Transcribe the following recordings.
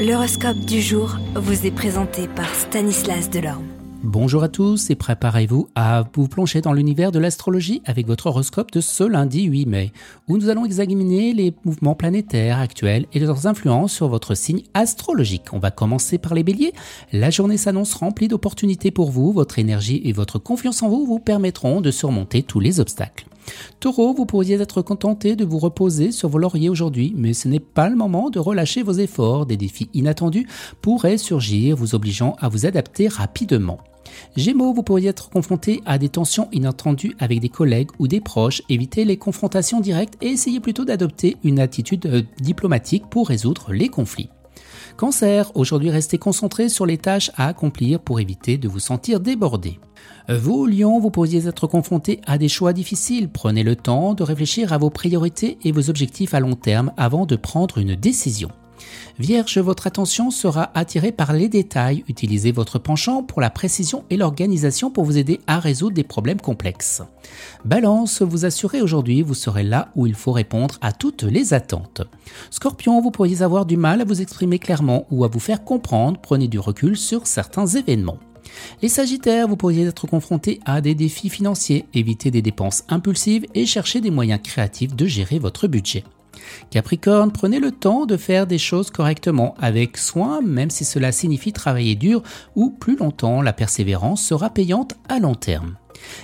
L'horoscope du jour vous est présenté par Stanislas Delorme. Bonjour à tous et préparez-vous à vous plonger dans l'univers de l'astrologie avec votre horoscope de ce lundi 8 mai, où nous allons examiner les mouvements planétaires actuels et leurs influences sur votre signe astrologique. On va commencer par les béliers. La journée s'annonce remplie d'opportunités pour vous, votre énergie et votre confiance en vous vous permettront de surmonter tous les obstacles. Taureau, vous pourriez être contenté de vous reposer sur vos lauriers aujourd'hui, mais ce n'est pas le moment de relâcher vos efforts. Des défis inattendus pourraient surgir, vous obligeant à vous adapter rapidement. Gémeaux, vous pourriez être confronté à des tensions inattendues avec des collègues ou des proches. Évitez les confrontations directes et essayez plutôt d'adopter une attitude euh, diplomatique pour résoudre les conflits. Cancer, aujourd'hui restez concentré sur les tâches à accomplir pour éviter de vous sentir débordé. Vous, Lion, vous pourriez être confronté à des choix difficiles. Prenez le temps de réfléchir à vos priorités et vos objectifs à long terme avant de prendre une décision. Vierge, votre attention sera attirée par les détails. Utilisez votre penchant pour la précision et l'organisation pour vous aider à résoudre des problèmes complexes. Balance, vous assurez aujourd'hui, vous serez là où il faut répondre à toutes les attentes. Scorpion, vous pourriez avoir du mal à vous exprimer clairement ou à vous faire comprendre. Prenez du recul sur certains événements. Les Sagittaires, vous pourriez être confrontés à des défis financiers, évitez des dépenses impulsives et cherchez des moyens créatifs de gérer votre budget. Capricorne, prenez le temps de faire des choses correctement, avec soin, même si cela signifie travailler dur ou plus longtemps, la persévérance sera payante à long terme.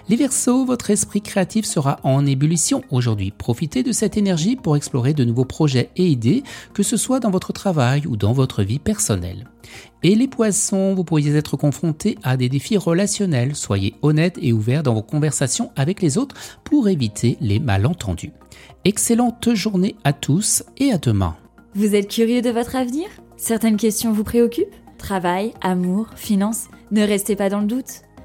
Les Verseaux, votre esprit créatif sera en ébullition aujourd'hui. Profitez de cette énergie pour explorer de nouveaux projets et idées, que ce soit dans votre travail ou dans votre vie personnelle. Et les Poissons, vous pourriez être confrontés à des défis relationnels. Soyez honnête et ouvert dans vos conversations avec les autres pour éviter les malentendus. Excellente journée à tous et à demain. Vous êtes curieux de votre avenir? Certaines questions vous préoccupent? Travail, amour, finances? Ne restez pas dans le doute.